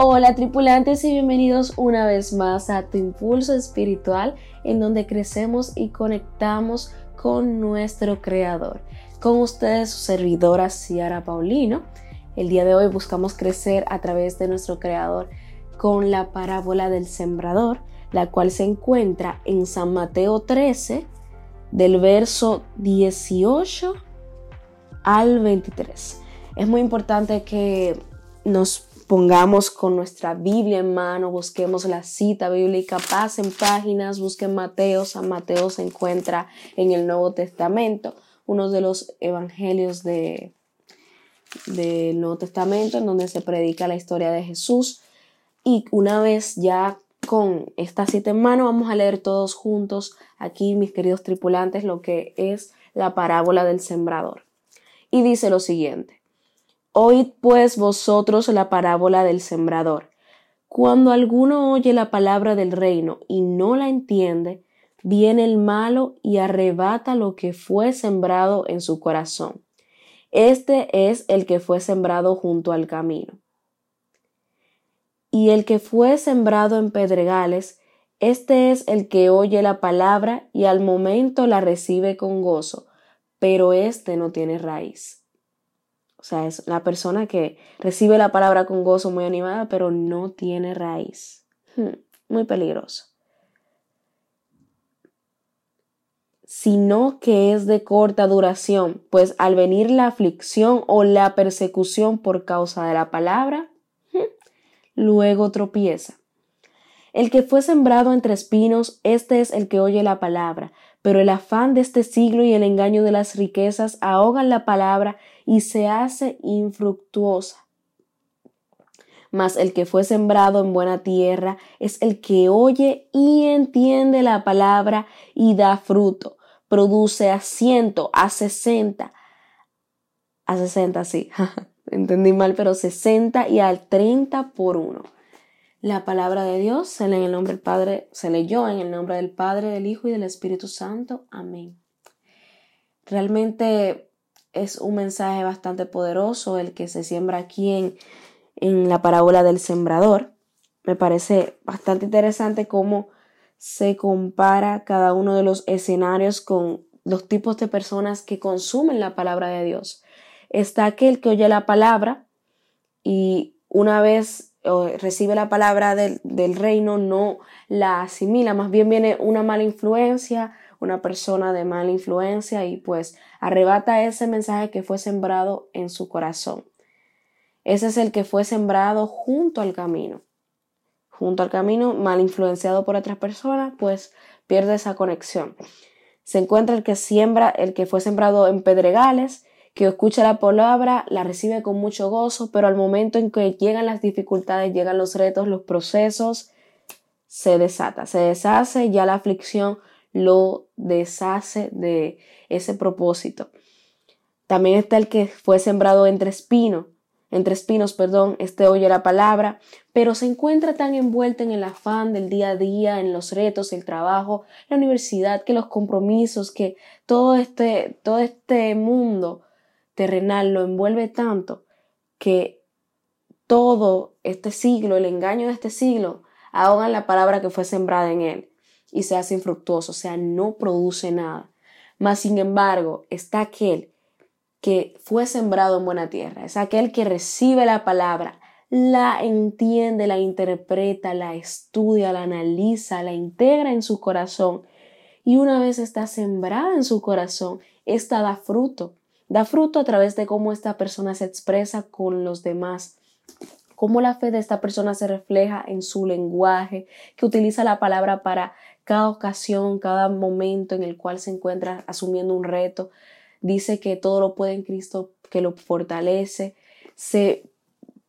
Hola tripulantes y bienvenidos una vez más a tu impulso espiritual en donde crecemos y conectamos con nuestro creador. Con ustedes su servidora Ciara Paulino. El día de hoy buscamos crecer a través de nuestro creador con la parábola del sembrador, la cual se encuentra en San Mateo 13 del verso 18 al 23. Es muy importante que nos pongamos con nuestra Biblia en mano, busquemos la cita bíblica, pasen páginas, busquen Mateo, San Mateo se encuentra en el Nuevo Testamento, uno de los evangelios de, del Nuevo Testamento en donde se predica la historia de Jesús. Y una vez ya con esta cita en mano, vamos a leer todos juntos aquí, mis queridos tripulantes, lo que es la parábola del sembrador. Y dice lo siguiente. Oíd pues vosotros la parábola del sembrador. Cuando alguno oye la palabra del reino y no la entiende, viene el malo y arrebata lo que fue sembrado en su corazón. Este es el que fue sembrado junto al camino. Y el que fue sembrado en pedregales, este es el que oye la palabra y al momento la recibe con gozo, pero éste no tiene raíz o sea, es la persona que recibe la palabra con gozo, muy animada, pero no tiene raíz. Hmm, muy peligroso. Sino que es de corta duración, pues al venir la aflicción o la persecución por causa de la palabra, hmm, luego tropieza. El que fue sembrado entre espinos, este es el que oye la palabra, pero el afán de este siglo y el engaño de las riquezas ahogan la palabra y se hace infructuosa. Mas el que fue sembrado en buena tierra es el que oye y entiende la palabra y da fruto, produce a ciento, a sesenta, a sesenta, sí, entendí mal, pero sesenta y al treinta por uno. La palabra de Dios se lee en el nombre del Padre, se leyó en el nombre del Padre, del Hijo y del Espíritu Santo. Amén. Realmente es un mensaje bastante poderoso el que se siembra aquí en, en la parábola del sembrador. Me parece bastante interesante cómo se compara cada uno de los escenarios con los tipos de personas que consumen la palabra de Dios. Está aquel que oye la palabra y una vez recibe la palabra del, del, reino, no la asimila, más bien viene una mala influencia, una persona de mala influencia y pues arrebata ese mensaje que fue sembrado en su corazón. Ese es el que fue sembrado junto al camino. Junto al camino, mal influenciado por otras personas, pues pierde esa conexión. Se encuentra el que siembra, el que fue sembrado en pedregales, que escucha la palabra, la recibe con mucho gozo, pero al momento en que llegan las dificultades, llegan los retos, los procesos, se desata, se deshace, ya la aflicción lo deshace de ese propósito. También está el que fue sembrado entre espinos, entre espinos, perdón, este oye la palabra, pero se encuentra tan envuelto en el afán del día a día, en los retos, el trabajo, la universidad, que los compromisos, que todo este, todo este mundo terrenal lo envuelve tanto que todo este siglo, el engaño de este siglo, ahogan la palabra que fue sembrada en él y se hace infructuoso, o sea, no produce nada. Mas, sin embargo, está aquel que fue sembrado en buena tierra, es aquel que recibe la palabra, la entiende, la interpreta, la estudia, la analiza, la integra en su corazón y una vez está sembrada en su corazón, esta da fruto Da fruto a través de cómo esta persona se expresa con los demás, cómo la fe de esta persona se refleja en su lenguaje, que utiliza la palabra para cada ocasión, cada momento en el cual se encuentra asumiendo un reto. Dice que todo lo puede en Cristo que lo fortalece. Se,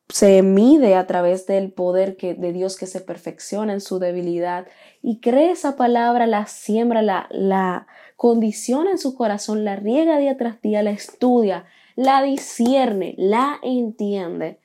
se mide a través del poder que, de Dios que se perfecciona en su debilidad y cree esa palabra, la siembra, la, la condiciona en su corazón, la riega día tras día, la estudia, la discierne, la entiende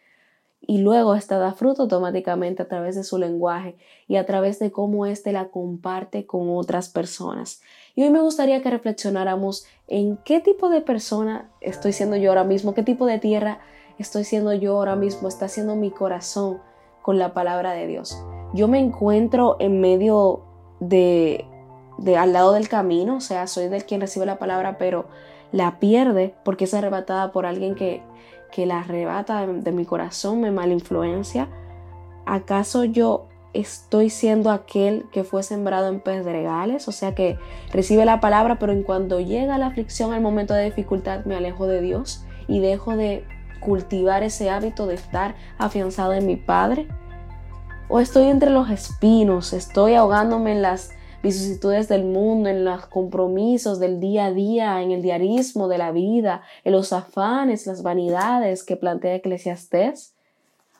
y luego esta da fruto automáticamente a través de su lenguaje y a través de cómo éste la comparte con otras personas. Y hoy me gustaría que reflexionáramos en qué tipo de persona estoy siendo yo ahora mismo, qué tipo de tierra estoy siendo yo ahora mismo, está siendo mi corazón con la palabra de Dios. Yo me encuentro en medio de, de al lado del camino, o sea, soy del quien recibe la palabra, pero la pierde porque es arrebatada por alguien que, que la arrebata de, de mi corazón, me malinfluencia. ¿Acaso yo estoy siendo aquel que fue sembrado en pedregales, o sea que recibe la palabra, pero en cuanto llega la aflicción, al momento de dificultad, me alejo de Dios y dejo de cultivar ese hábito de estar afianzado en mi Padre. O estoy entre los espinos, estoy ahogándome en las vicisitudes del mundo, en los compromisos del día a día, en el diarismo de la vida, en los afanes, las vanidades que plantea Eclesiastés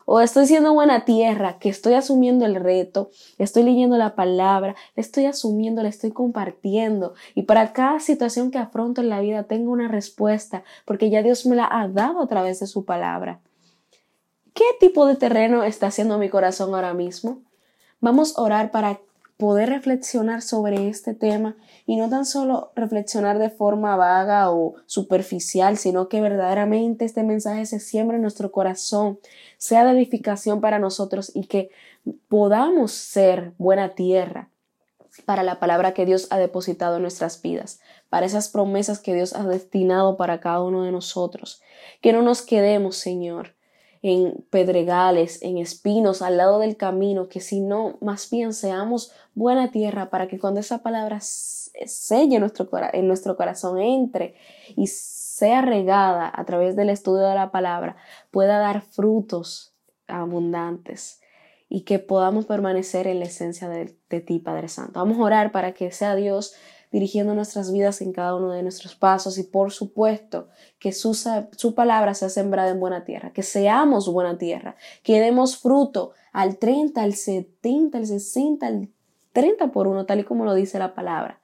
o estoy siendo buena tierra, que estoy asumiendo el reto, estoy leyendo la palabra, estoy asumiendo, le estoy compartiendo. Y para cada situación que afronto en la vida tengo una respuesta, porque ya Dios me la ha dado a través de su palabra. ¿Qué tipo de terreno está haciendo mi corazón ahora mismo? Vamos a orar para poder reflexionar sobre este tema y no tan solo reflexionar de forma vaga o superficial, sino que verdaderamente este mensaje se siembra en nuestro corazón, sea de edificación para nosotros y que podamos ser buena tierra para la palabra que Dios ha depositado en nuestras vidas, para esas promesas que Dios ha destinado para cada uno de nosotros. Que no nos quedemos, Señor, en pedregales, en espinos, al lado del camino, que si no, más bien seamos buena tierra para que cuando esa palabra selle nuestro, en nuestro corazón, entre y sea regada a través del estudio de la palabra, pueda dar frutos abundantes y que podamos permanecer en la esencia de, de ti, Padre Santo. Vamos a orar para que sea Dios dirigiendo nuestras vidas en cada uno de nuestros pasos y por supuesto que su, su palabra sea sembrada en buena tierra, que seamos buena tierra, que demos fruto al 30, al 70, al 60, al 30 por uno, tal y como lo dice la palabra.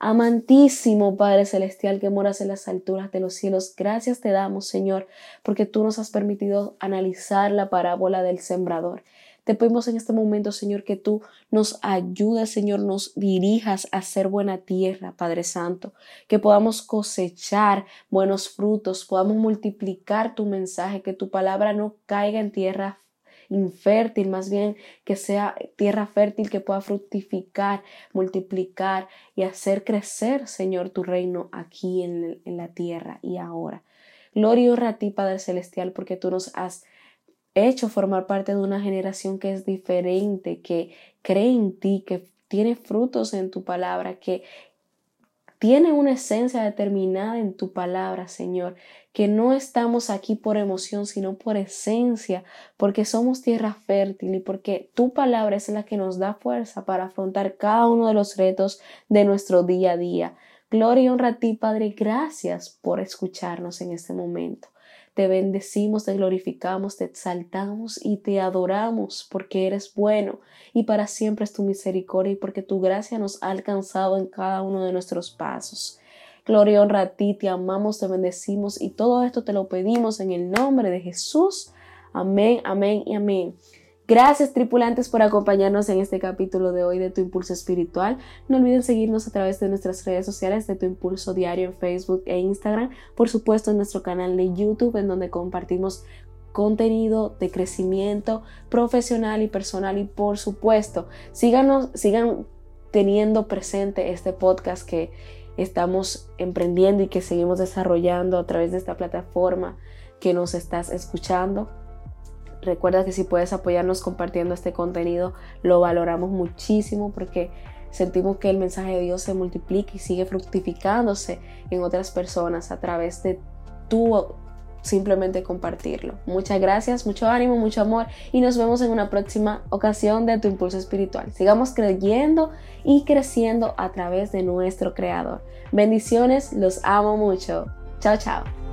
Amantísimo Padre Celestial que moras en las alturas de los cielos, gracias te damos, Señor, porque tú nos has permitido analizar la parábola del sembrador. Te pedimos en este momento, Señor, que tú nos ayudes, Señor, nos dirijas a ser buena tierra, Padre Santo, que podamos cosechar buenos frutos, podamos multiplicar tu mensaje, que tu palabra no caiga en tierra infértil, más bien que sea tierra fértil que pueda fructificar, multiplicar y hacer crecer, Señor, tu reino aquí en, en la tierra y ahora. Gloria a ti, Padre Celestial, porque tú nos has hecho formar parte de una generación que es diferente, que cree en ti, que tiene frutos en tu palabra, que tiene una esencia determinada en tu palabra, Señor, que no estamos aquí por emoción, sino por esencia, porque somos tierra fértil y porque tu palabra es la que nos da fuerza para afrontar cada uno de los retos de nuestro día a día. Gloria y honra a ti, Padre, gracias por escucharnos en este momento. Te bendecimos, te glorificamos, te exaltamos y te adoramos porque eres bueno y para siempre es tu misericordia y porque tu gracia nos ha alcanzado en cada uno de nuestros pasos. Gloria y honra a ti, te amamos, te bendecimos y todo esto te lo pedimos en el nombre de Jesús. Amén, amén y amén. Gracias tripulantes por acompañarnos en este capítulo de hoy de Tu Impulso Espiritual. No olviden seguirnos a través de nuestras redes sociales de Tu Impulso Diario en Facebook e Instagram. Por supuesto en nuestro canal de YouTube en donde compartimos contenido de crecimiento profesional y personal y por supuesto síganos, sigan teniendo presente este podcast que estamos emprendiendo y que seguimos desarrollando a través de esta plataforma que nos estás escuchando. Recuerda que si puedes apoyarnos compartiendo este contenido, lo valoramos muchísimo porque sentimos que el mensaje de Dios se multiplica y sigue fructificándose en otras personas a través de tu simplemente compartirlo. Muchas gracias, mucho ánimo, mucho amor y nos vemos en una próxima ocasión de tu impulso espiritual. Sigamos creyendo y creciendo a través de nuestro Creador. Bendiciones, los amo mucho. Chao, chao.